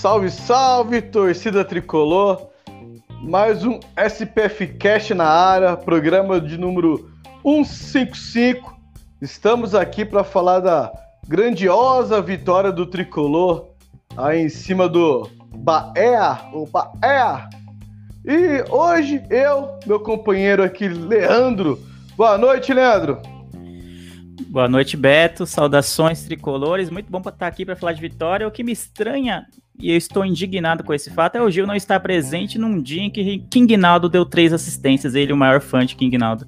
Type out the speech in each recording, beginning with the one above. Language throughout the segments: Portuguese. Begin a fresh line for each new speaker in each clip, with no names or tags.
Salve, salve, torcida tricolor! Mais um SPF Cast na área, programa de número 155. Estamos aqui para falar da grandiosa vitória do tricolor aí em cima do Bahia, o Bahia. E hoje eu, meu companheiro aqui, Leandro. Boa noite, Leandro.
Boa noite, Beto. Saudações tricolores. Muito bom estar aqui para falar de vitória. O que me estranha e eu estou indignado com esse fato é o Gil não estar presente num dia em que King Naldo deu três assistências. Ele, o maior fã de King Naldo.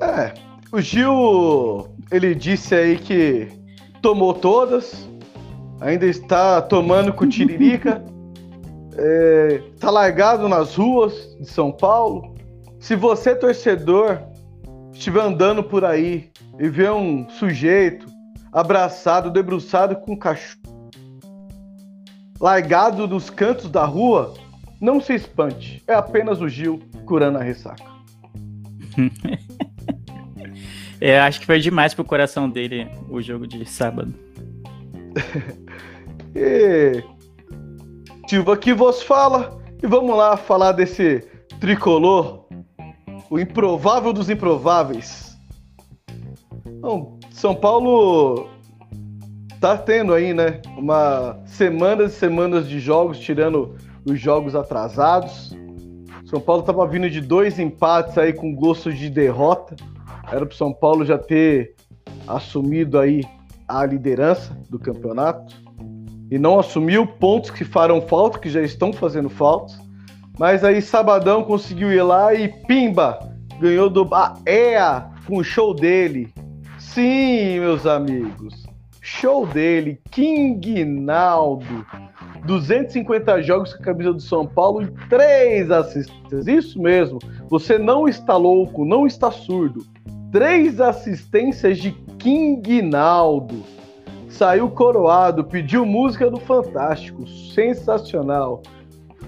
É, o Gil, ele disse aí que tomou todas, ainda está tomando com tiririca, é, tá largado nas ruas de São Paulo. Se você, torcedor, estiver andando por aí e ver um sujeito abraçado, debruçado com um cachorro, largado nos cantos da rua, não se espante. É apenas o Gil curando a ressaca.
é, acho que foi demais pro coração dele o jogo de sábado.
e Silva aqui vos fala e vamos lá falar desse tricolor, o improvável dos improváveis. Bom, São Paulo tá tendo aí, né, uma semanas e semanas de jogos, tirando os jogos atrasados. São Paulo tava vindo de dois empates aí com gosto de derrota. Era pro São Paulo já ter assumido aí a liderança do campeonato e não assumiu pontos que farão falta, que já estão fazendo falta. Mas aí sabadão conseguiu ir lá e pimba, ganhou do Bahia com o show dele. Sim, meus amigos. Show dele, King Naldo. 250 jogos com a camisa do São Paulo e 3 assistências. Isso mesmo, você não está louco, não está surdo. Três assistências de King Naldo. Saiu coroado, pediu música do Fantástico. Sensacional.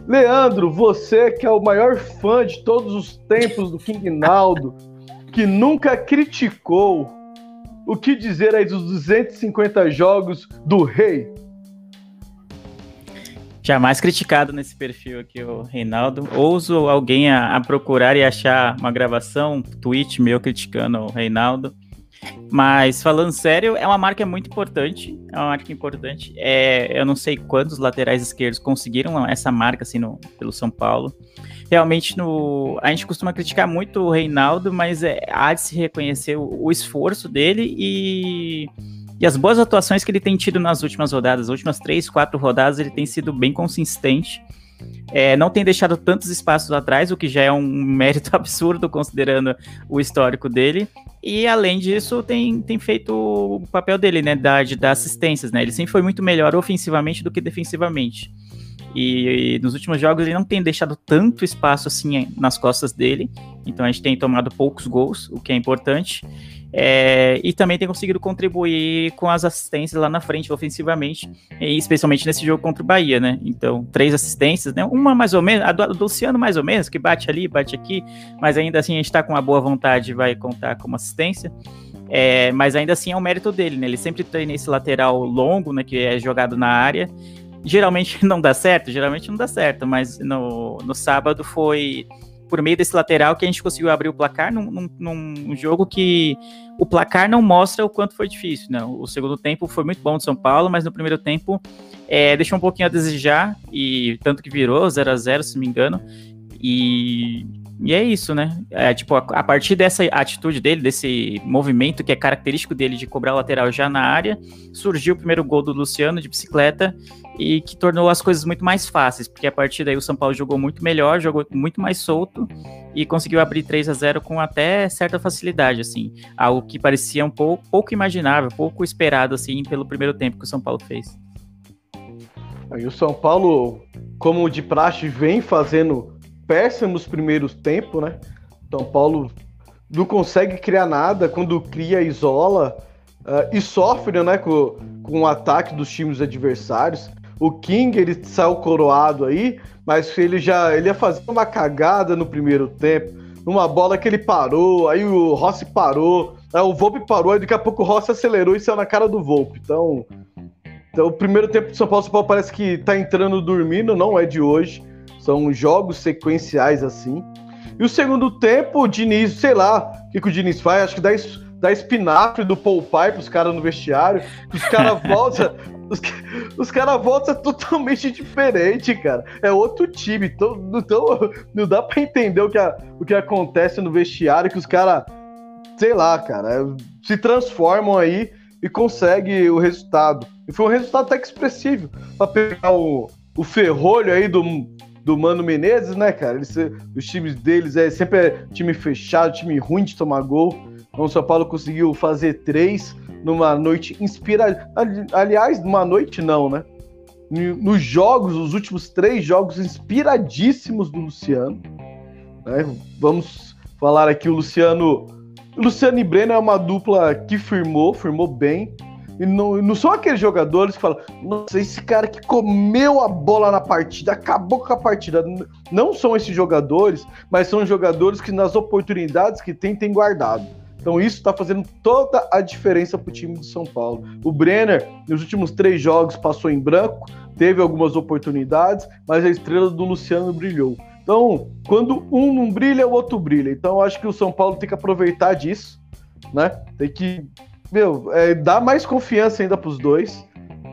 Leandro, você que é o maior fã de todos os tempos do King Naldo, que nunca criticou o que dizer aí dos 250 jogos do Rei?
Jamais criticado nesse perfil aqui, o Reinaldo. Ouso alguém a, a, procurar e achar uma gravação, tweet meu criticando o Reinaldo. Mas falando sério, é uma marca muito importante. É uma marca importante. É, eu não sei quantos laterais esquerdos conseguiram essa marca assim no, pelo São Paulo realmente no. A gente costuma criticar muito o Reinaldo, mas é, há de se reconhecer o, o esforço dele e, e as boas atuações que ele tem tido nas últimas rodadas. As últimas três, quatro rodadas, ele tem sido bem consistente. É, não tem deixado tantos espaços atrás, o que já é um mérito absurdo considerando o histórico dele. E além disso, tem, tem feito o papel dele, né? Da, de dar assistências, né? Ele sempre foi muito melhor ofensivamente do que defensivamente. E, e, nos últimos jogos ele não tem deixado tanto espaço assim nas costas dele. Então a gente tem tomado poucos gols, o que é importante. É, e também tem conseguido contribuir com as assistências lá na frente, ofensivamente, especialmente nesse jogo contra o Bahia, né? Então, três assistências, né? Uma mais ou menos, a do, Luciano mais ou menos, que bate ali, bate aqui, mas ainda assim a gente tá com uma boa vontade vai contar como assistência. É, mas ainda assim é um mérito dele, né? Ele sempre tem esse lateral longo, né? Que é jogado na área geralmente não dá certo, geralmente não dá certo, mas no, no sábado foi por meio desse lateral que a gente conseguiu abrir o placar num, num, num, jogo que o placar não mostra o quanto foi difícil. Né? O segundo tempo foi muito bom de São Paulo, mas no primeiro tempo é, deixou um pouquinho a desejar, e tanto que virou 0 a 0 se não me engano. E E é isso, né? É, tipo, a, a, partir dessa atitude dele, desse movimento que é característico dele de cobrar lateral já na área, surgiu o primeiro gol do Luciano de bicicleta e que tornou as coisas muito mais fáceis, porque a partir daí o São Paulo jogou muito melhor, jogou muito mais solto e conseguiu abrir 3 a 0 com até certa facilidade, assim, algo que parecia um pouco, pouco imaginável, pouco esperado, assim, pelo primeiro tempo que o São Paulo fez.
E o São Paulo, como de praxe, vem fazendo péssimos primeiros tempos, né? São Paulo não consegue criar nada, quando cria, isola uh, e sofre, né, com, com o ataque dos times adversários. O King, ele saiu coroado aí, mas ele já ele ia fazer uma cagada no primeiro tempo, numa bola que ele parou, aí o Rossi parou, aí o Volpe parou, aí daqui a pouco o Rossi acelerou e saiu na cara do Volpe. Então, então o primeiro tempo do São Paulo, São Paulo parece que tá entrando dormindo, não é de hoje. São jogos sequenciais assim. E o segundo tempo, o Diniz, sei lá, o que, que o Diniz faz? Acho que dá, dá espinafre do Paul Pai pros caras no vestiário. Os caras voltam. Os, os caras voltam totalmente diferente, cara. É outro time. Então, então não dá pra entender o que, a, o que acontece no vestiário, que os caras, sei lá, cara, se transformam aí e conseguem o resultado. E foi um resultado até que expressivo. Pra pegar o, o ferrolho aí do, do Mano Menezes, né, cara? Eles, os times deles é sempre é time fechado, time ruim de tomar gol. Então o São Paulo conseguiu fazer três numa noite inspirada. Aliás, numa noite não, né? Nos jogos, os últimos três jogos inspiradíssimos do Luciano. Né? Vamos falar aqui o Luciano. Luciano e Breno é uma dupla que firmou, firmou bem. E não, não são aqueles jogadores que falam, nossa, esse cara que comeu a bola na partida, acabou com a partida. Não são esses jogadores, mas são jogadores que nas oportunidades que tem, tem guardado. Então isso está fazendo toda a diferença para o time do São Paulo. O Brenner, nos últimos três jogos, passou em branco, teve algumas oportunidades, mas a estrela do Luciano brilhou. Então, quando um não brilha, o outro brilha. Então, acho que o São Paulo tem que aproveitar disso, né? Tem que, meu, é, dar mais confiança ainda para os dois,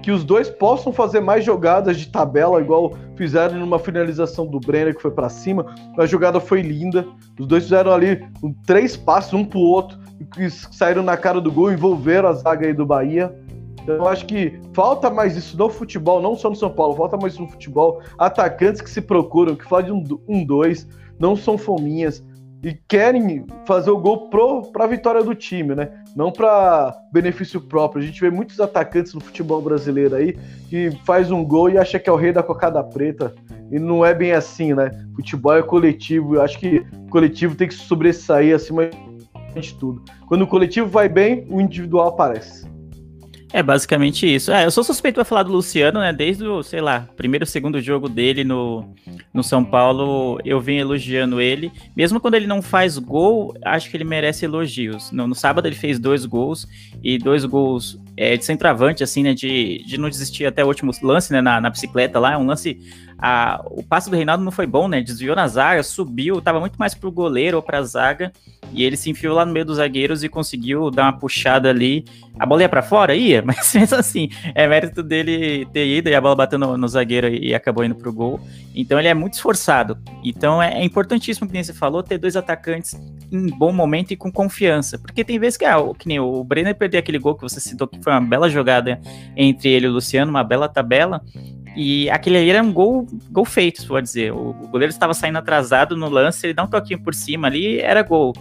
que os dois possam fazer mais jogadas de tabela, igual fizeram numa finalização do Brenner que foi para cima. A jogada foi linda. Os dois fizeram ali um, três passos um pro outro, que saíram na cara do gol, envolveram a zaga aí do Bahia. Então, eu acho que falta mais isso no futebol, não só no São Paulo, falta mais isso no futebol. Atacantes que se procuram, que fazem um, um dois, não são fominhas e querem fazer o gol para vitória do time, né? Não para benefício próprio. A gente vê muitos atacantes no futebol brasileiro aí que faz um gol e acha que é o rei da cocada preta. E não é bem assim, né? Futebol é coletivo. Eu acho que o coletivo tem que sobressair acima de tudo. Quando o coletivo vai bem, o individual aparece.
É basicamente isso. É, eu sou suspeito para falar do Luciano, né? Desde o, sei lá, primeiro, segundo jogo dele no, no São Paulo, eu venho elogiando ele. Mesmo quando ele não faz gol, acho que ele merece elogios. No, no sábado ele fez dois gols e dois gols é, de centroavante, assim, né? De, de não desistir até o último lance, né? Na, na bicicleta lá, um lance a, o passe do Reinaldo não foi bom, né? Desviou na zaga, subiu, tava muito mais pro goleiro ou pra zaga, e ele se enfiou lá no meio dos zagueiros e conseguiu dar uma puxada ali. A bola ia pra fora? Ia, mas mesmo assim, é mérito dele ter ido e a bola bateu no, zagueiro e acabou indo pro gol. Então ele é muito esforçado. Então é, é importantíssimo, que nem você falou, ter dois atacantes em bom momento e com confiança. Porque tem vezes que, ah, que nem o Brenner perder aquele gol que você citou, que foi uma bela jogada entre ele e o Luciano, uma bela tabela. E aquele aí era um gol, gol feito, pode dizer. O, o goleiro estava saindo atrasado no lance, ele dá um toquinho por cima ali, era gol.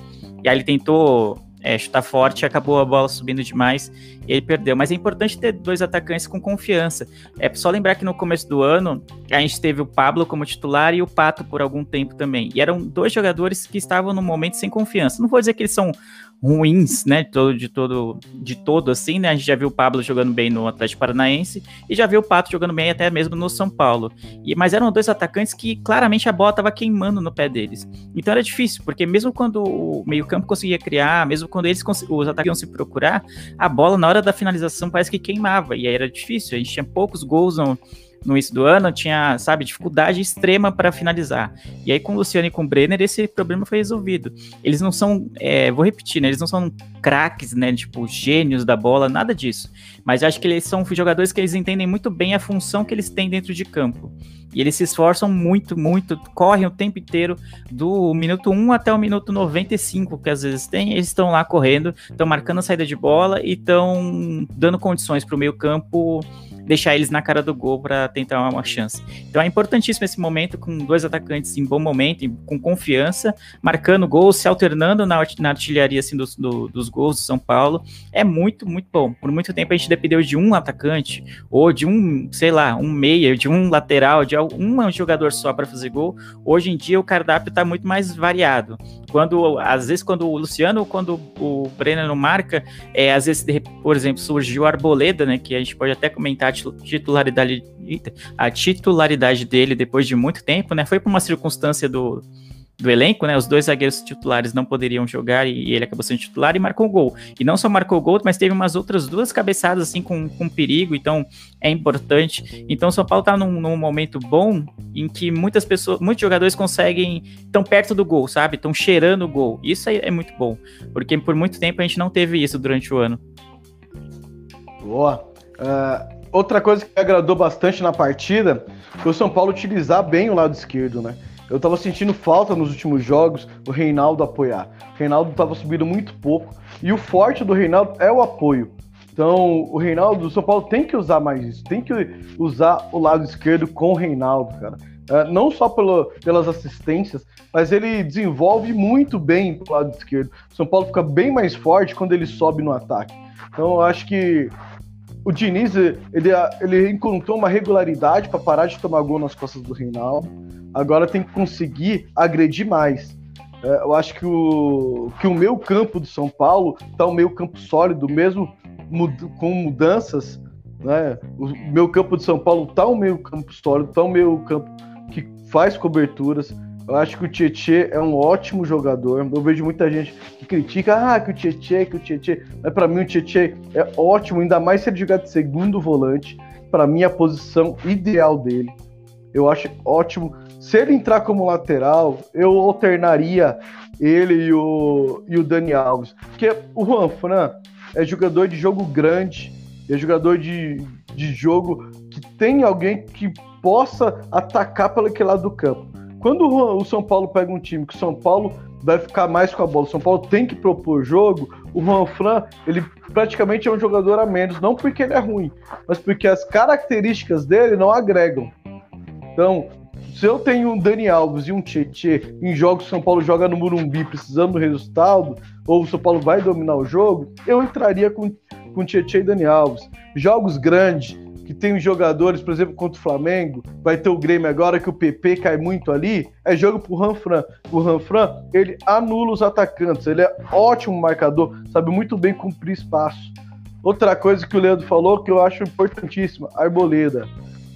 E aí ele tentou é, chutar forte, acabou a bola subindo demais e ele perdeu. Mas é importante ter dois atacantes com confiança. É só lembrar que no começo do ano a gente teve o Pablo como titular e o Pato por algum tempo também. E eram dois jogadores que estavam no momento sem confiança. Não vou dizer que eles são ruins, né, de todo, de todo, de todo assim, né, a gente já viu o Pablo jogando bem no Atlético Paranaense e já viu o Pato jogando bem até mesmo no São Paulo, e, mas eram dois atacantes que claramente a bola estava queimando no pé deles, então era difícil, porque mesmo quando o meio campo conseguia criar, mesmo quando eles os atacantes iam se procurar, a bola na hora da finalização parece que queimava, e aí era difícil, a gente tinha poucos gols no início do ano, tinha, sabe, dificuldade extrema para finalizar. E aí com o Luciano e com o Brenner, esse problema foi resolvido. Eles não são, é, vou repetir, né, eles não são craques, né, tipo, gênios da bola, nada disso. Mas acho que eles são jogadores que eles entendem muito bem a função que eles têm dentro de campo. E eles se esforçam muito, muito, correm o tempo inteiro, do minuto 1 até o minuto 95, que às vezes tem, eles estão lá correndo, estão marcando a saída de bola e estão dando condições para o meio campo deixar eles na cara do gol para tentar uma chance. Então é importantíssimo esse momento com dois atacantes em bom momento, com confiança, marcando gols, se alternando na, na artilharia assim, dos, do, dos gols do São Paulo. É muito, muito bom. Por muito tempo a gente dependeu de um atacante ou de um, sei lá, um meia, de um lateral, de um jogador só para fazer gol. Hoje em dia o cardápio está muito mais variado. Quando, às vezes, quando o Luciano ou quando o Brenner não marca, é, às vezes, por exemplo, surgiu a Arboleda, né? Que a gente pode até comentar titularidade, a titularidade dele depois de muito tempo, né? Foi por uma circunstância do, do elenco, né? Os dois zagueiros titulares não poderiam jogar e ele acabou sendo titular e marcou gol. E não só marcou gol, mas teve umas outras duas cabeçadas assim com, com perigo, então é importante. Então o São Paulo tá num, num momento bom em que muitas pessoas, muitos jogadores conseguem tão perto do gol, sabe? Estão cheirando o gol. Isso é, é muito bom, porque por muito tempo a gente não teve isso durante o ano.
Boa. Uh, outra coisa que me agradou bastante na partida foi o São Paulo utilizar bem o lado esquerdo, né? Eu tava sentindo falta nos últimos jogos o Reinaldo apoiar. O Reinaldo tava subindo muito pouco e o forte do Reinaldo é o apoio. Então, o Reinaldo do São Paulo tem que usar mais isso, tem que usar o lado esquerdo com o Reinaldo, cara. Uh, não só pelo, pelas assistências, mas ele desenvolve muito bem pro lado esquerdo. O São Paulo fica bem mais forte quando ele sobe no ataque. Então, eu acho que o Diniz ele, ele encontrou uma regularidade para parar de tomar gol nas costas do Reinaldo. Agora tem que conseguir agredir mais. É, eu acho que o, que o meu campo do São Paulo está um meio campo sólido, mesmo mud, com mudanças. Né? O meu campo de São Paulo está um meio campo sólido, está um meio campo que faz coberturas. Eu acho que o Tietê é um ótimo jogador. Eu vejo muita gente que critica, ah, que o Tietê, que o Tietê. Mas para mim o Tietê é ótimo, ainda mais se ele jogar de segundo volante. Para mim a posição ideal dele. Eu acho ótimo. Se ele entrar como lateral, eu alternaria ele e o, e o Dani Alves. Porque o Juan Fran é jogador de jogo grande, é jogador de, de jogo que tem alguém que possa atacar pelo aquele lado do campo. Quando o São Paulo pega um time que o São Paulo vai ficar mais com a bola, o São Paulo tem que propor jogo, o Juan Fran, ele praticamente é um jogador a menos, não porque ele é ruim, mas porque as características dele não agregam. Então, se eu tenho um Dani Alves e um Tietê em jogos que o São Paulo joga no Murumbi precisando do resultado, ou o São Paulo vai dominar o jogo, eu entraria com, com Tietê e Dani Alves. Jogos grandes, que tem jogadores, por exemplo, contra o Flamengo, vai ter o Grêmio agora que o PP cai muito ali, é jogo pro Ranfran. O Ranfran, ele anula os atacantes, ele é ótimo marcador, sabe muito bem cumprir espaço. Outra coisa que o Leandro falou que eu acho importantíssima, Arboleda.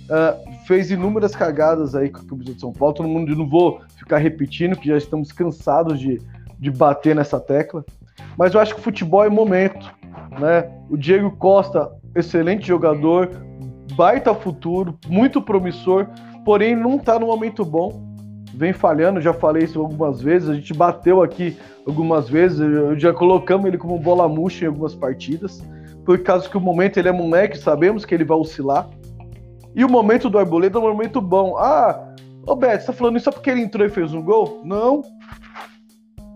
Uh, fez inúmeras cagadas aí com a camisa de São Paulo, todo mundo, não vou ficar repetindo, que já estamos cansados de, de bater nessa tecla. Mas eu acho que o futebol é momento, né? O Diego Costa, excelente jogador, baita futuro, muito promissor, porém não está no momento bom. Vem falhando, já falei isso algumas vezes, a gente bateu aqui algumas vezes, já colocamos ele como bola murcha em algumas partidas, por causa que o momento ele é moleque, sabemos que ele vai oscilar. E o momento do Arboleda é um momento bom. Ah, ô Beto, você tá falando isso só porque ele entrou e fez um gol? Não.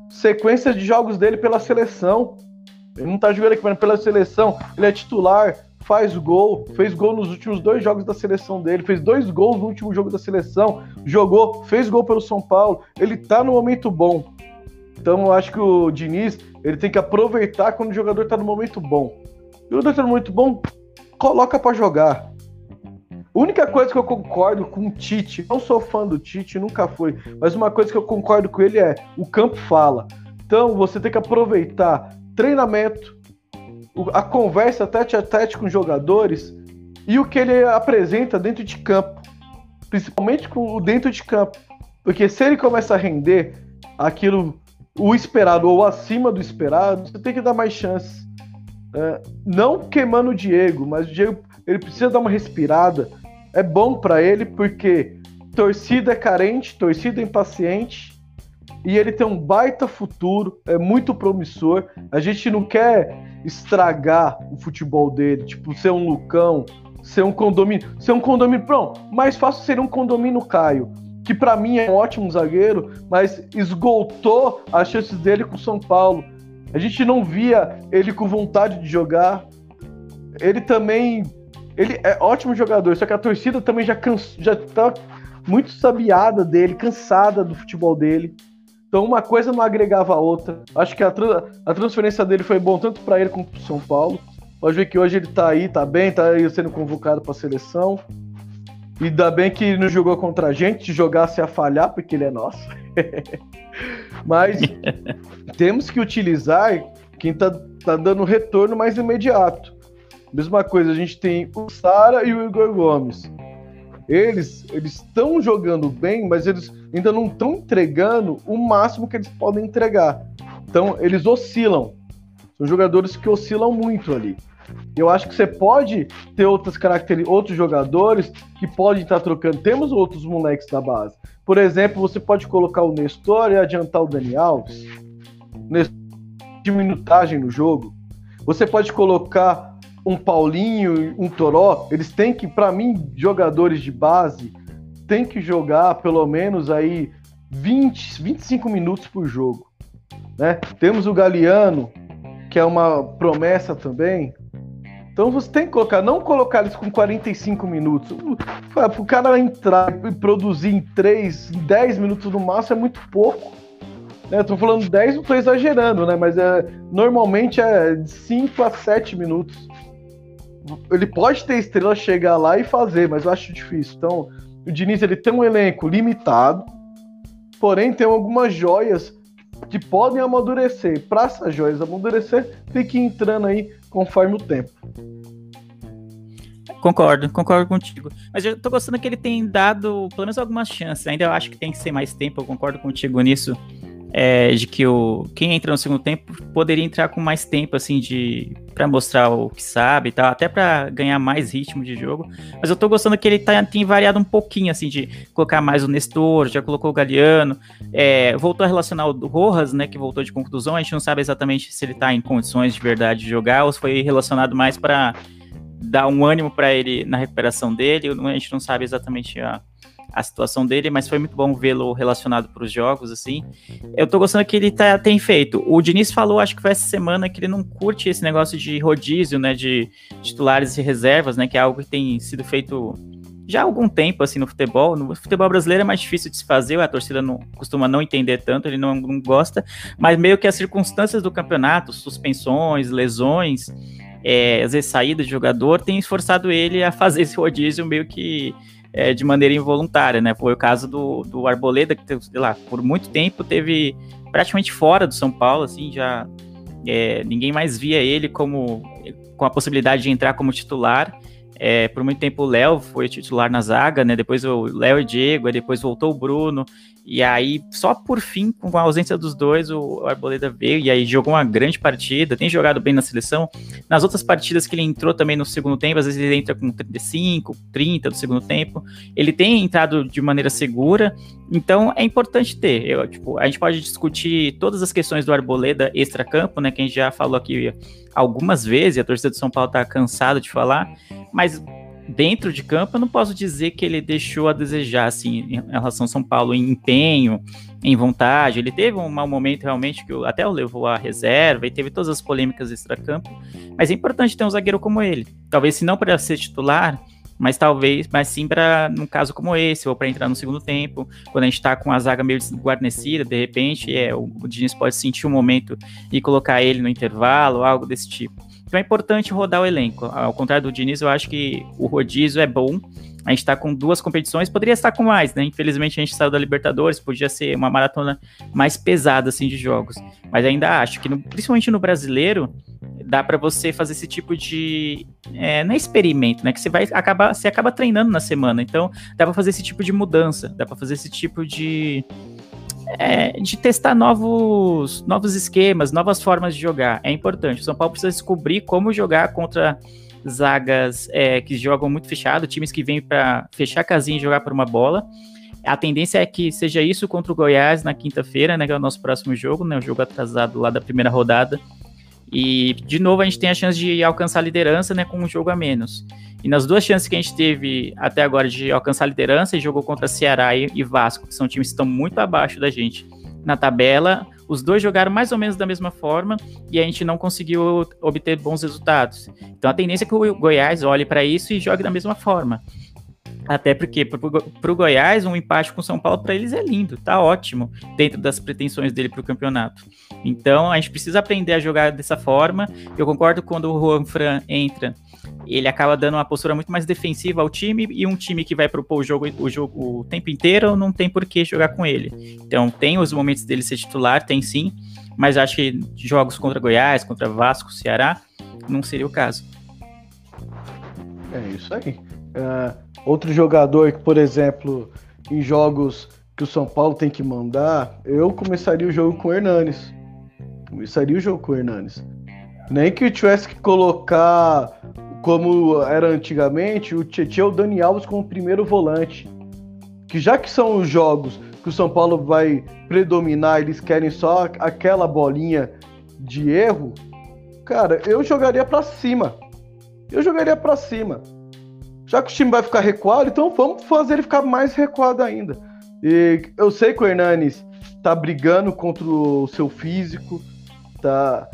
Sequência de jogos dele pela seleção. Ele não tá jogando aqui, mas pela seleção. Ele é titular faz gol, fez gol nos últimos dois jogos da seleção dele, fez dois gols no último jogo da seleção, jogou, fez gol pelo São Paulo, ele tá no momento bom. Então eu acho que o Diniz, ele tem que aproveitar quando o jogador tá no momento bom. O jogador tá no momento bom, coloca para jogar. A única coisa que eu concordo com o Tite, não sou fã do Tite, nunca fui, mas uma coisa que eu concordo com ele é: o campo fala. Então você tem que aproveitar treinamento, a conversa tete a tete com os jogadores e o que ele apresenta dentro de campo, principalmente com o dentro de campo. Porque se ele começa a render aquilo, o esperado ou acima do esperado, você tem que dar mais chances. É, não queimando o Diego, mas o Diego ele precisa dar uma respirada. é bom para ele porque torcida é carente, torcida é impaciente e ele tem um baita futuro, é muito promissor. A gente não quer estragar o futebol dele, tipo, ser um Lucão, ser um condomínio, ser um condomínio, pronto, mais fácil ser um condomínio Caio, que para mim é um ótimo zagueiro, mas esgotou as chances dele com o São Paulo. A gente não via ele com vontade de jogar. Ele também, ele é ótimo jogador, só que a torcida também já cansa, já tá muito sabiada dele, cansada do futebol dele. Então uma coisa não agregava a outra. Acho que a, tra a transferência dele foi bom tanto para ele como para São Paulo. Pode ver que hoje ele tá aí, tá bem, tá aí sendo convocado para a seleção. E ainda bem que não jogou contra a gente, se jogasse a falhar, porque ele é nosso. Mas temos que utilizar quem tá, tá dando retorno mais imediato. Mesma coisa, a gente tem o Sara e o Igor Gomes. Eles estão jogando bem, mas eles ainda não estão entregando o máximo que eles podem entregar. Então, eles oscilam. São jogadores que oscilam muito ali. Eu acho que você pode ter outras características, outros jogadores que podem estar trocando. Temos outros moleques da base. Por exemplo, você pode colocar o Nestor e adiantar o Dani Alves. Nestor de minutagem no jogo. Você pode colocar um Paulinho, um Toró. Eles têm que, para mim, jogadores de base, tem que jogar pelo menos aí 20, 25 minutos por jogo. Né? Temos o Galeano, que é uma promessa também. Então você tem que colocar, não colocar eles com 45 minutos. Para o cara entrar e produzir em 3, 10 minutos no máximo é muito pouco. Né? Tô falando 10, não estou exagerando, né? Mas é, normalmente é de 5 a 7 minutos. Ele pode ter estrela chegar lá e fazer, mas eu acho difícil. Então, o Diniz ele tem um elenco limitado, porém tem algumas joias que podem amadurecer. Para essas joias amadurecer, tem que ir entrando aí conforme o tempo.
Concordo, concordo contigo. Mas eu tô gostando que ele tem dado pelo menos algumas chances. Ainda eu acho que tem que ser mais tempo, eu concordo contigo nisso é, de que o quem entra no segundo tempo poderia entrar com mais tempo, assim, de para mostrar o que sabe e tal, até para ganhar mais ritmo de jogo. Mas eu tô gostando que ele tá, tem variado um pouquinho, assim, de colocar mais o Nestor, já colocou o Galeano, é, voltou a relacionar o Rojas, né, que voltou de conclusão. A gente não sabe exatamente se ele tá em condições de verdade de jogar ou se foi relacionado mais para dar um ânimo para ele na recuperação dele. A gente não sabe exatamente a a situação dele, mas foi muito bom vê-lo relacionado para os jogos, assim. Eu tô gostando que ele tá, tem feito. O Diniz falou, acho que foi essa semana, que ele não curte esse negócio de rodízio, né, de titulares e reservas, né, que é algo que tem sido feito já há algum tempo, assim, no futebol. No futebol brasileiro é mais difícil de se fazer, a torcida não costuma não entender tanto, ele não, não gosta, mas meio que as circunstâncias do campeonato, suspensões, lesões, é, às vezes saída de jogador, tem esforçado ele a fazer esse rodízio meio que é, de maneira involuntária, né? Foi o caso do, do Arboleda, que, sei lá, por muito tempo teve praticamente fora do São Paulo, assim, já é, ninguém mais via ele como com a possibilidade de entrar como titular. É, por muito tempo o Léo foi titular na zaga, né? Depois o Léo e Diego, depois voltou o Bruno. E aí, só por fim, com a ausência dos dois, o Arboleda veio e aí jogou uma grande partida, tem jogado bem na seleção. Nas outras partidas que ele entrou também no segundo tempo, às vezes ele entra com 35, 30 do segundo tempo. Ele tem entrado de maneira segura, então é importante ter. Eu, tipo, a gente pode discutir todas as questões do Arboleda extra-campo, né? Que a gente já falou aqui algumas vezes, a torcida do São Paulo tá cansada de falar, mas dentro de campo, eu não posso dizer que ele deixou a desejar, assim, em relação ao São Paulo, em empenho, em vontade. Ele teve um mau momento, realmente, que até o levou à reserva e teve todas as polêmicas extra-campo. Mas é importante ter um zagueiro como ele. Talvez, se não para ser titular, mas talvez, mas sim para num caso como esse, ou para entrar no segundo tempo, quando a gente está com a zaga meio desguarnecida, de repente, é, o, o Diniz pode sentir um momento e colocar ele no intervalo, algo desse tipo. Então é importante rodar o elenco. Ao contrário do Diniz, eu acho que o rodízio é bom. A gente está com duas competições, poderia estar com mais, né? Infelizmente a gente saiu da Libertadores, podia ser uma maratona mais pesada assim de jogos. Mas ainda acho que, no, principalmente no brasileiro, dá para você fazer esse tipo de é, não é experimento, né? Que você vai acabar, você acaba treinando na semana. Então dá para fazer esse tipo de mudança, dá para fazer esse tipo de é, de testar novos, novos esquemas, novas formas de jogar. É importante. O São Paulo precisa descobrir como jogar contra zagas é, que jogam muito fechado, times que vêm para fechar a casinha e jogar por uma bola. A tendência é que seja isso contra o Goiás na quinta-feira, né, que é o nosso próximo jogo, né, o jogo atrasado lá da primeira rodada. E, de novo, a gente tem a chance de alcançar a liderança né, com um jogo a menos. E nas duas chances que a gente teve até agora de alcançar a liderança, e jogou contra Ceará e Vasco, que são times que estão muito abaixo da gente na tabela, os dois jogaram mais ou menos da mesma forma e a gente não conseguiu obter bons resultados. Então a tendência é que o Goiás olhe para isso e jogue da mesma forma. Até porque para o Goiás, um empate com São Paulo para eles é lindo, tá ótimo, dentro das pretensões dele para o campeonato. Então a gente precisa aprender a jogar dessa forma. Eu concordo quando o Juan Fran entra, ele acaba dando uma postura muito mais defensiva ao time e um time que vai propor o jogo, o jogo o tempo inteiro não tem por que jogar com ele. Então tem os momentos dele ser titular, tem sim, mas acho que jogos contra Goiás, contra Vasco, Ceará, não seria o caso.
É isso aí. Uh, outro jogador que, por exemplo, em jogos que o São Paulo tem que mandar, eu começaria o jogo com o Hernanes. Começaria o jogo com o Hernanes. Nem que tivesse que colocar, como era antigamente, o Tietchan ou o Dani Alves como primeiro volante. Que já que são os jogos que o São Paulo vai predominar, eles querem só aquela bolinha de erro, cara, eu jogaria para cima. Eu jogaria para cima. Já que o time vai ficar recuado, então vamos fazer ele ficar mais recuado ainda. E eu sei que o Hernanes tá brigando contra o seu físico, tá,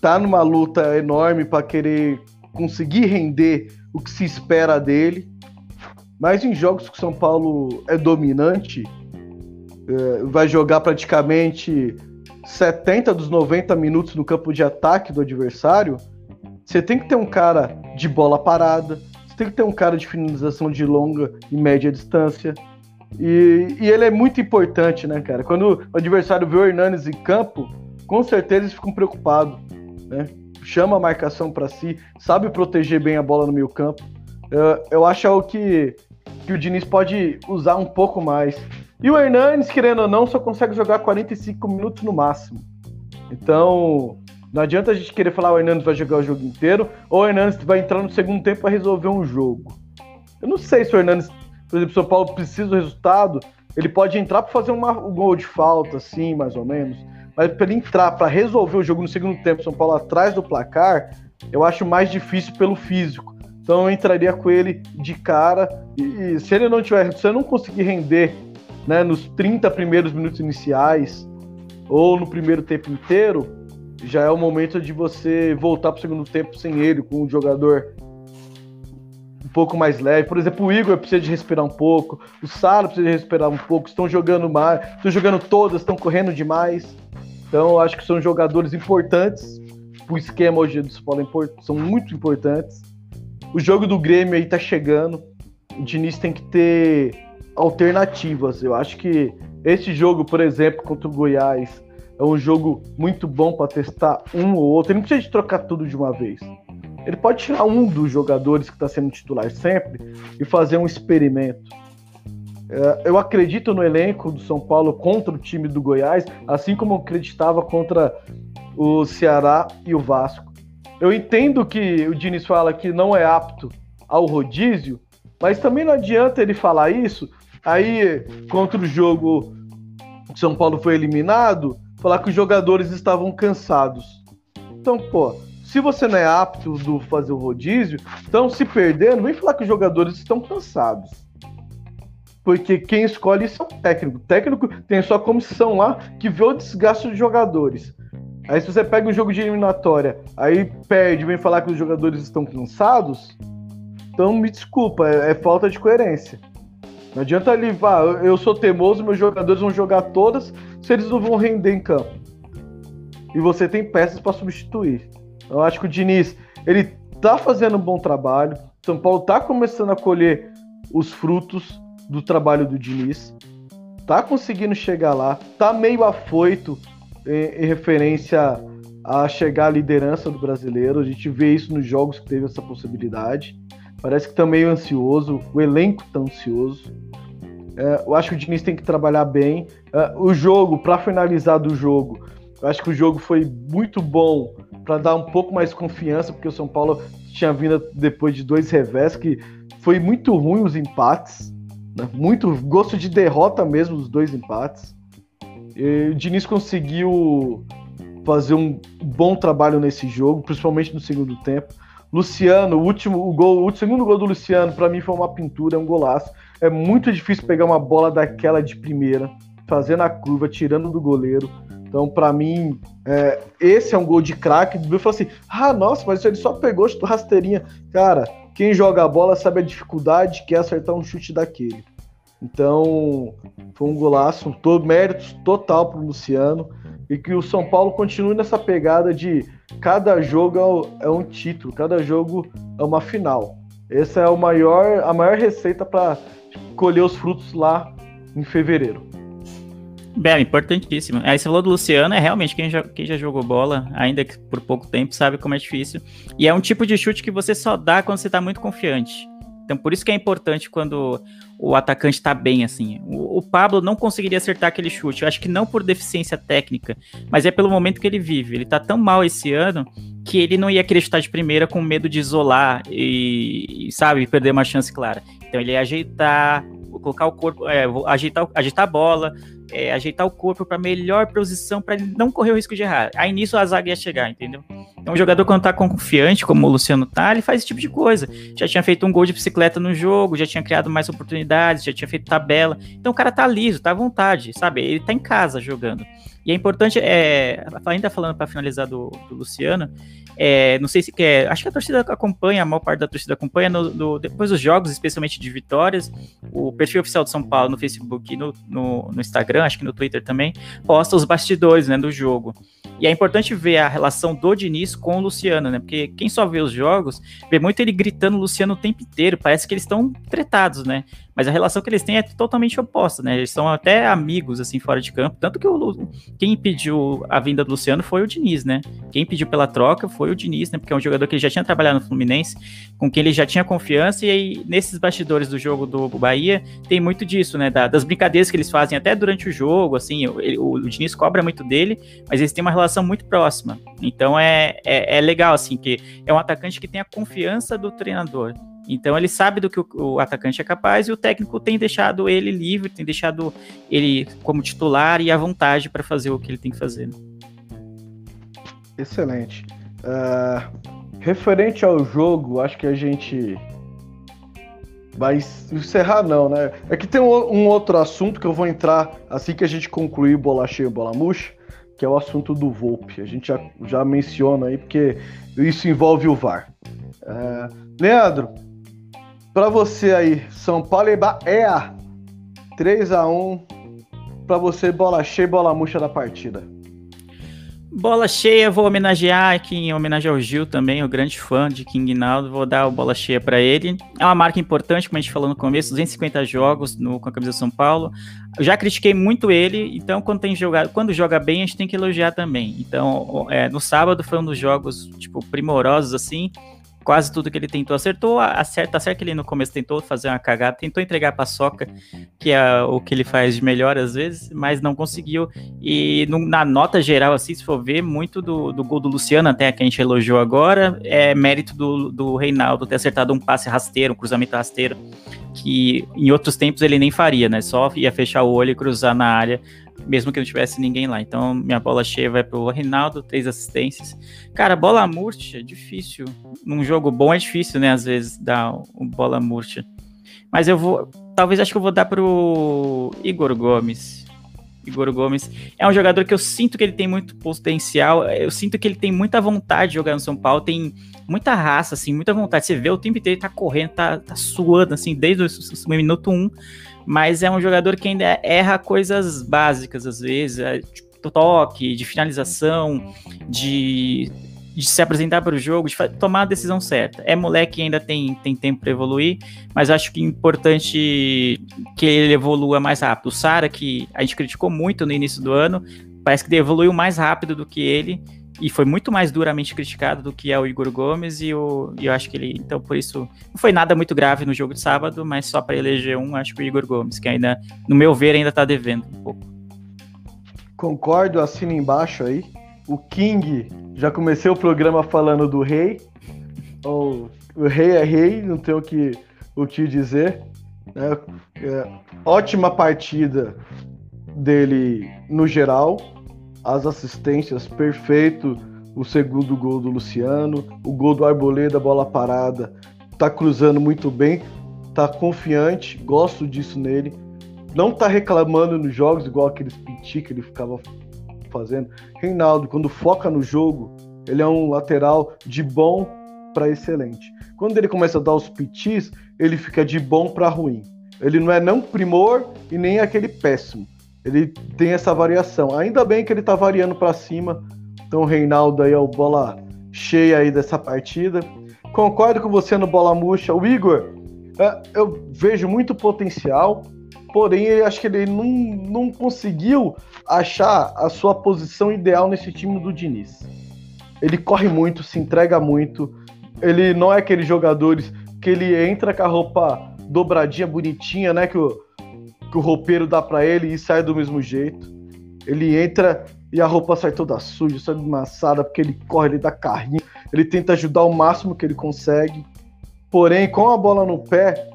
tá numa luta enorme para querer conseguir render o que se espera dele. Mas em jogos que o São Paulo é dominante, é, vai jogar praticamente 70 dos 90 minutos no campo de ataque do adversário, você tem que ter um cara de bola parada, você tem que ter um cara de finalização de longa e média distância. E, e ele é muito importante, né, cara? Quando o adversário vê o Hernanes em campo, com certeza eles ficam preocupados, né? Chama a marcação para si, sabe proteger bem a bola no meio campo. Eu, eu acho algo que, que o Diniz pode usar um pouco mais. E o Hernanes, querendo ou não, só consegue jogar 45 minutos no máximo. Então, não adianta a gente querer falar o Hernandes vai jogar o jogo inteiro ou o Hernandes vai entrar no segundo tempo para resolver um jogo. Eu não sei se o Hernandes, por exemplo, São Paulo precisa do resultado, ele pode entrar para fazer uma, um gol de falta, assim, mais ou menos. Mas para ele entrar para resolver o jogo no segundo tempo, São Paulo atrás do placar, eu acho mais difícil pelo físico. Então eu entraria com ele de cara e, e se ele não tiver, se ele não conseguir render, né, nos 30 primeiros minutos iniciais ou no primeiro tempo inteiro, já é o momento de você voltar para o segundo tempo sem ele, com um jogador um pouco mais leve. Por exemplo, o Igor precisa de respirar um pouco, o Sara precisa de respirar um pouco, estão jogando mais, estão jogando todas, estão correndo demais. Então, acho que são jogadores importantes. O esquema hoje do São Paulo são muito importantes. O jogo do Grêmio aí tá chegando. O Diniz tem que ter alternativas. Eu acho que esse jogo, por exemplo, contra o Goiás, é um jogo muito bom para testar um ou outro. Ele não precisa de trocar tudo de uma vez. Ele pode tirar um dos jogadores que está sendo titular sempre e fazer um experimento. É, eu acredito no elenco do São Paulo contra o time do Goiás, assim como eu acreditava contra o Ceará e o Vasco. Eu entendo que o Diniz fala que não é apto ao rodízio, mas também não adianta ele falar isso. Aí, contra o jogo que São Paulo foi eliminado, falar que os jogadores estavam cansados. Então, pô, se você não é apto do fazer o rodízio, estão se perdendo, vem falar que os jogadores estão cansados. Porque quem escolhe isso é o técnico. O técnico tem sua comissão lá que vê o desgaste dos jogadores. Aí se você pega um jogo de eliminatória, aí perde, vem falar que os jogadores estão cansados, então me desculpa, é, é falta de coerência. Não adianta ele, ah, eu sou teimoso, meus jogadores vão jogar todas, se eles não vão render em campo. E você tem peças para substituir. Eu acho que o Diniz, ele tá fazendo um bom trabalho. São Paulo tá começando a colher os frutos do trabalho do Diniz. Tá conseguindo chegar lá, tá meio afoito em, em referência a chegar à liderança do brasileiro. A gente vê isso nos jogos que teve essa possibilidade. Parece que tá meio ansioso, o elenco tá ansioso. É, eu acho que o Diniz tem que trabalhar bem. É, o jogo, para finalizar do jogo, Eu acho que o jogo foi muito bom para dar um pouco mais confiança, porque o São Paulo tinha vindo depois de dois revés que foi muito ruim os empates, né? muito gosto de derrota mesmo os dois empates. E o Diniz conseguiu fazer um bom trabalho nesse jogo, principalmente no segundo tempo. Luciano, o último o gol, o segundo gol do Luciano, para mim foi uma pintura, um golaço. É muito difícil pegar uma bola daquela de primeira, fazendo a curva, tirando do goleiro. Então, para mim, é, esse é um gol de craque. Eu falo assim: ah, nossa, mas ele só pegou rasteirinha. Cara, quem joga a bola sabe a dificuldade que é acertar um chute daquele. Então, foi um golaço, todo mérito total para o Luciano e que o São Paulo continue nessa pegada de cada jogo é, é um título, cada jogo é uma final. Essa é o maior, a maior receita para colher os frutos lá em fevereiro.
Bem, importantíssimo. Aí você falou do Luciano, é realmente quem já, quem já jogou bola, ainda que por pouco tempo, sabe como é difícil. E é um tipo de chute que você só dá quando você está muito confiante. Então, por isso que é importante quando o atacante está bem, assim. O, o, Pablo não conseguiria acertar aquele chute. Eu acho que não por deficiência técnica, mas é pelo momento que ele vive. Ele tá tão mal esse ano que ele não ia querer de primeira com medo de isolar e sabe, perder uma chance clara. Então, ele ia ajeitar, colocar o corpo, é, ajeitar, a bola, é, ajeitar o corpo para melhor posição para não correr o risco de errar. Aí nisso a zaga ia chegar, entendeu? Então um jogador quando tá confiante, como o Luciano tá, ele faz esse tipo de coisa. Já tinha feito um gol de bicicleta no jogo, já tinha criado mais oportunidades, já tinha feito tabela. Então o cara tá liso, tá à vontade, sabe? Ele tá em casa jogando. E é importante, é, ainda falando para finalizar do, do Luciano, é, não sei se quer. Acho que a torcida acompanha, a maior parte da torcida acompanha no, no, depois dos jogos, especialmente de vitórias. O perfil oficial do São Paulo no Facebook e no, no, no, Instagram, acho que no Twitter também, posta os bastidores né, do jogo. E é importante ver a relação do Diniz com o Luciano, né? Porque quem só vê os jogos, vê muito ele gritando Luciano o tempo inteiro. Parece que eles estão tretados, né? Mas a relação que eles têm é totalmente oposta, né? Eles são até amigos, assim, fora de campo. Tanto que o, quem pediu a vinda do Luciano foi o Diniz, né? Quem pediu pela troca foi o Diniz, né? Porque é um jogador que ele já tinha trabalhado no Fluminense, com quem ele já tinha confiança. E aí, nesses bastidores do jogo do Bahia, tem muito disso, né? Da, das brincadeiras que eles fazem até durante o jogo, assim. Ele, o, o, Diniz cobra muito dele, mas eles têm uma relação muito próxima. Então é, é, é legal, assim, que é um atacante que tem a confiança do treinador. Então ele sabe do que o, o, atacante é capaz e o técnico tem deixado ele livre, tem deixado ele como titular e à vontade para fazer o que ele tem que fazer.
Excelente. Uh, referente ao jogo, acho que a gente vai encerrar não, né? É que tem um, um, outro assunto que eu vou entrar assim que a gente concluir bola cheia, bola murcha, que é o assunto do Volpe. A gente já, já menciona aí porque isso envolve o VAR. Uh, Leandro, para você aí, São Paulo e Bahia. 3 a 1 para você, bola cheia, bola murcha da partida.
Bola cheia, vou homenagear aqui em homenagem ao Gil também, o grande fã de King Naldo, vou dar a bola cheia para ele. É uma marca importante, como a gente falou no começo, 250 jogos no, com a camisa São Paulo. Eu já critiquei muito ele, então quando tem jogado, quando joga bem, a gente tem que elogiar também. Então, é, no sábado foi um dos jogos tipo primorosos assim quase tudo que ele tentou acertou, acerta, certo que ele no começo tentou fazer uma cagada, tentou entregar a paçoca, que é o que ele faz de melhor às vezes, mas não conseguiu. E no, na nota geral, assim, se for ver, muito do, do gol do Luciano, até que a gente elogiou agora, é mérito do, do Reinaldo ter acertado um passe rasteiro, um cruzamento rasteiro, que em outros tempos ele nem faria, né? Só ia fechar o olho e cruzar na área mesmo que não tivesse ninguém lá. Então, minha bola cheia vai pro Reinaldo, três assistências. Cara, bola murcha é difícil. Num jogo bom é difícil, né? Às vezes, dar um bola murcha. Mas eu vou. Talvez acho que eu vou dar pro Igor Gomes. Igor Gomes é um jogador que eu sinto que ele tem muito potencial. Eu sinto que ele tem muita vontade de jogar no São Paulo. Tem muita raça, assim, muita vontade. Você vê o tempo inteiro, ele tá correndo, tá, tá suando, assim, desde o, o minuto um mas é um jogador que ainda erra coisas básicas às vezes, é, tipo, toque, de finalização, de, de se apresentar para o jogo, de tomar a decisão certa. É moleque ainda tem, tem tempo para evoluir, mas acho que é importante que ele evolua mais rápido. O Sara, que a gente criticou muito no início do ano, parece que evoluiu mais rápido do que ele e foi muito mais duramente criticado do que é o Igor Gomes e, o, e eu acho que ele, então por isso, não foi nada muito grave no jogo de sábado, mas só para eleger um, acho que o Igor Gomes, que ainda, no meu ver, ainda tá devendo um pouco.
concordo, assino embaixo aí. O King, já comecei o programa falando do rei. O, o rei é rei, não tenho o que, o que dizer. É, é, ótima partida dele no geral. As assistências, perfeito. O segundo gol do Luciano. O gol do Arboleda, bola parada. Tá cruzando muito bem. Tá confiante. Gosto disso nele. Não tá reclamando nos jogos, igual aqueles piti que ele ficava fazendo. Reinaldo, quando foca no jogo, ele é um lateral de bom para excelente. Quando ele começa a dar os pitis, ele fica de bom para ruim. Ele não é não primor e nem aquele péssimo. Ele tem essa variação. Ainda bem que ele tá variando para cima. Então o Reinaldo aí é o bola cheia aí dessa partida. Concordo com você no bola murcha. O Igor, é, eu vejo muito potencial, porém acho que ele não, não conseguiu achar a sua posição ideal nesse time do Diniz. Ele corre muito, se entrega muito. Ele não é aqueles jogadores que ele entra com a roupa dobradinha, bonitinha, né? Que o, que o roupeiro dá para ele e sai do mesmo jeito. Ele entra e a roupa sai toda suja, sai amassada, porque ele corre, ele dá carrinho, ele tenta ajudar o máximo que ele consegue. Porém, com a bola no pé,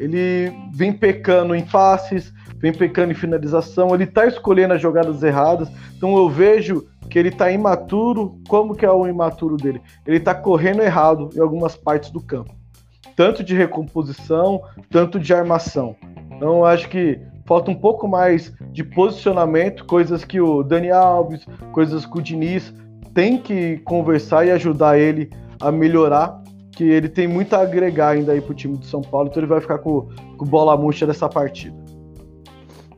ele vem pecando em passes, vem pecando em finalização, ele tá escolhendo as jogadas erradas. Então eu vejo que ele tá imaturo. Como que é o imaturo dele? Ele tá correndo errado em algumas partes do campo. Tanto de recomposição, tanto de armação. Então eu acho que falta um pouco mais de posicionamento, coisas que o Dani Alves, coisas que o Diniz tem que conversar e ajudar ele a melhorar, que ele tem muito a agregar ainda aí pro time de São Paulo, então ele vai ficar com, com bola murcha dessa partida.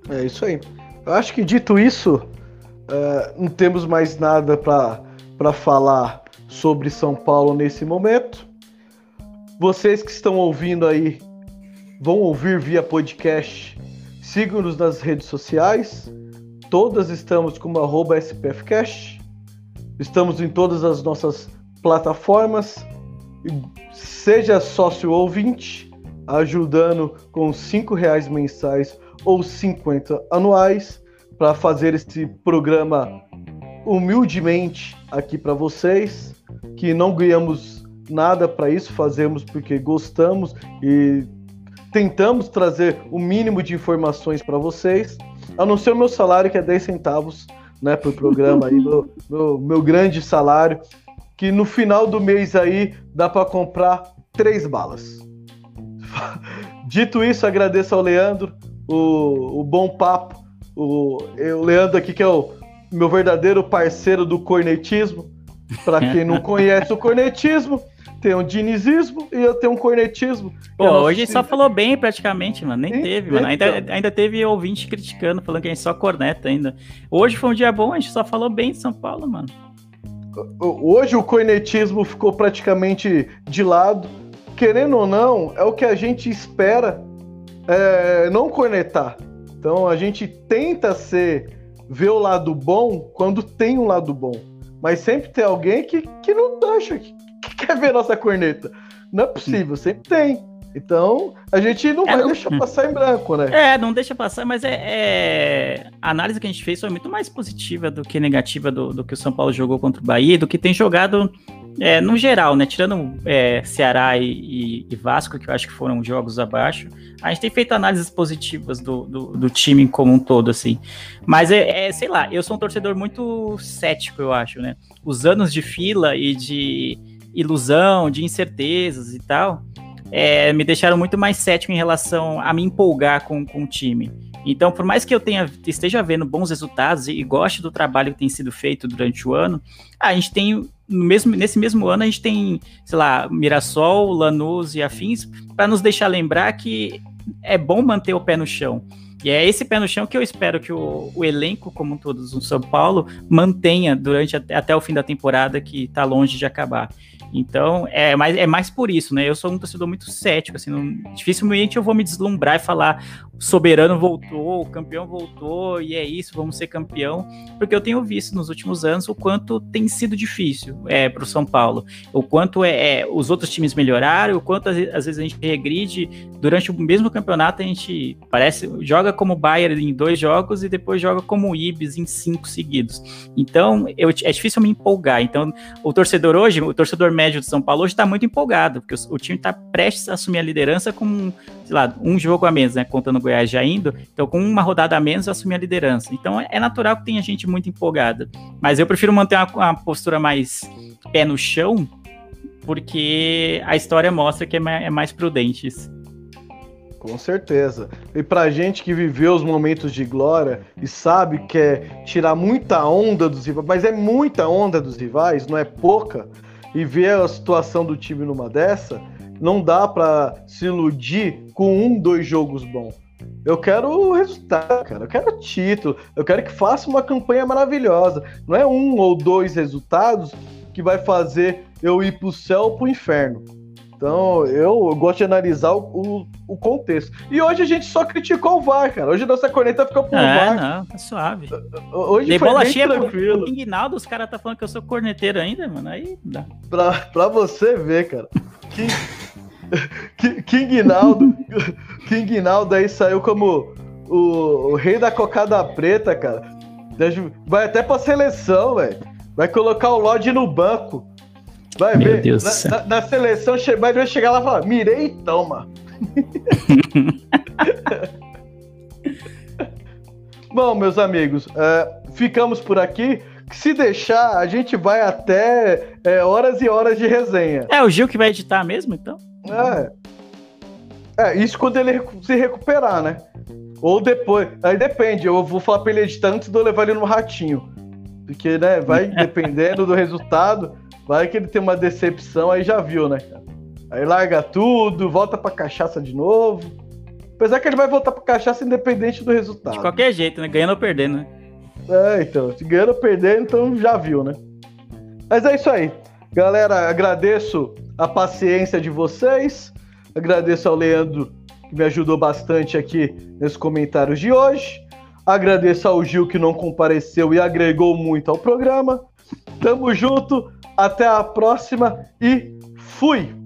É isso aí. Eu acho que dito isso, uh, não temos mais nada para falar sobre São Paulo nesse momento. Vocês que estão ouvindo aí, vão ouvir via podcast, sigam-nos nas redes sociais. Todas estamos como arroba SPFcast. Estamos em todas as nossas plataformas. Seja sócio ouvinte, ajudando com cinco reais mensais ou 50 anuais para fazer este programa humildemente aqui para vocês, que não ganhamos nada para isso, fazemos porque gostamos e tentamos trazer o mínimo de informações para vocês, a não ser o meu salário que é 10 centavos, né, pro programa aí, meu, meu, meu grande salário, que no final do mês aí dá para comprar três balas. Dito isso, agradeço ao Leandro, o, o bom papo. O, o Leandro aqui, que é o meu verdadeiro parceiro do cornetismo. Para quem não conhece o cornetismo, tem um dinizismo e eu tenho um cornetismo.
Pô, hoje só falou bem praticamente, mano. Nem, teve, mano. Ainda, então. ainda teve ouvinte criticando, falando que a gente só corneta ainda. Hoje foi um dia bom, a gente só falou bem de São Paulo, mano.
Hoje o cornetismo ficou praticamente de lado. Querendo ou não, é o que a gente espera é, não cornetar. Então a gente tenta ser ver o lado bom quando tem um lado bom. Mas sempre tem alguém que, que não acha, que, que quer ver nossa corneta. Não é possível, sempre tem. Então, a gente não é, vai não... deixar passar em branco, né?
É, não deixa passar, mas é, é, A análise que a gente fez foi muito mais positiva do que negativa do, do que o São Paulo jogou contra o Bahia, do que tem jogado é, no geral, né? Tirando é, Ceará e, e, e, Vasco, que eu acho que foram jogos abaixo, a gente tem feito análises positivas do, do, do time como um todo, assim. Mas é, é, sei lá, eu sou um torcedor muito cético, eu acho, né? Os anos de fila e de ilusão, de incertezas e tal, é, me deixaram muito mais cético em relação a me empolgar com, com o time. Então, por mais que eu tenha, esteja vendo bons resultados e, e goste do trabalho que tem sido feito durante o ano, a gente tem no mesmo, nesse mesmo ano a gente tem, sei lá, Mirassol, Lanús e afins, para nos deixar lembrar que é bom manter o pé no chão. E é esse pé no chão que eu espero que o, o elenco, como todos no São Paulo, mantenha durante até, até o fim da temporada, que está longe de acabar. Então, é mais, é mais por isso, né? Eu sou um torcedor muito cético, assim, não, dificilmente eu vou me deslumbrar e falar, soberano voltou, o campeão voltou e é isso, vamos ser campeão, porque eu tenho visto nos últimos anos o quanto tem sido difícil é, para o São Paulo, o quanto é, é, os outros times melhoraram, o quanto às, às, vezes a gente regride durante o mesmo campeonato a gente parece joga como Bayern em dois jogos e depois joga como Ibis em cinco seguidos. Então eu, é difícil me empolgar. Então o torcedor hoje, o torcedor médio do São Paulo hoje está muito empolgado porque o, o time está prestes a assumir a liderança com sei lá um jogo a menos, né, contando o Goiás já indo, então com uma rodada a menos assumir a liderança. Então é natural que tenha gente muito empolgada. Mas eu prefiro manter uma, uma postura mais pé no chão, porque a história mostra que é mais, é mais prudente isso.
Com certeza. E pra gente que viveu os momentos de glória e sabe que é tirar muita onda dos rivais, mas é muita onda dos rivais, não é pouca, e ver a situação do time numa dessa, não dá para se iludir com um, dois jogos bons. Eu quero o resultado, cara. Eu quero título. Eu quero que faça uma campanha maravilhosa. Não é um ou dois resultados que vai fazer eu ir pro céu ou pro inferno. Então, eu, gosto de analisar o, o, contexto. E hoje a gente só criticou o VAR, cara. Hoje nossa corneta ficou pro
é,
VAR.
não, tá suave.
Hoje
Dei
foi
bola
bem
cheia
tranquilo.
pro os caras tá falando que eu sou corneteiro ainda, mano. Aí dá.
Pra, pra você ver, cara. King, King Naldo, King Naldo aí saiu como o, o, rei da cocada preta, cara. Vai até pra seleção, velho. Vai colocar o Lodge no banco. Vai
Meu
ver.
Deus
na,
do céu.
na, na seleção vai ver chegar lá e falar: mirei e toma. Bom, meus amigos, uh, ficamos por aqui. Se deixar, a gente vai até é, horas e horas de resenha.
É o Gil que vai editar mesmo, então?
É. É, isso quando ele se recuperar, né? Ou depois. Aí depende, eu vou falar pra ele editar antes de eu levar ele no ratinho. Porque, né, vai dependendo do resultado, vai que ele tem uma decepção, aí já viu, né, cara? Aí larga tudo, volta pra cachaça de novo. Apesar que ele vai voltar pra cachaça independente do resultado.
De qualquer jeito, né? Ganhando ou perdendo, né?
É, então, se ganhando ou perdendo, então já viu, né? Mas é isso aí. Galera, agradeço a paciência de vocês. Agradeço ao Leandro, que me ajudou bastante aqui nos comentários de hoje. Agradeço ao Gil, que não compareceu e agregou muito ao programa. Tamo junto, até a próxima e fui!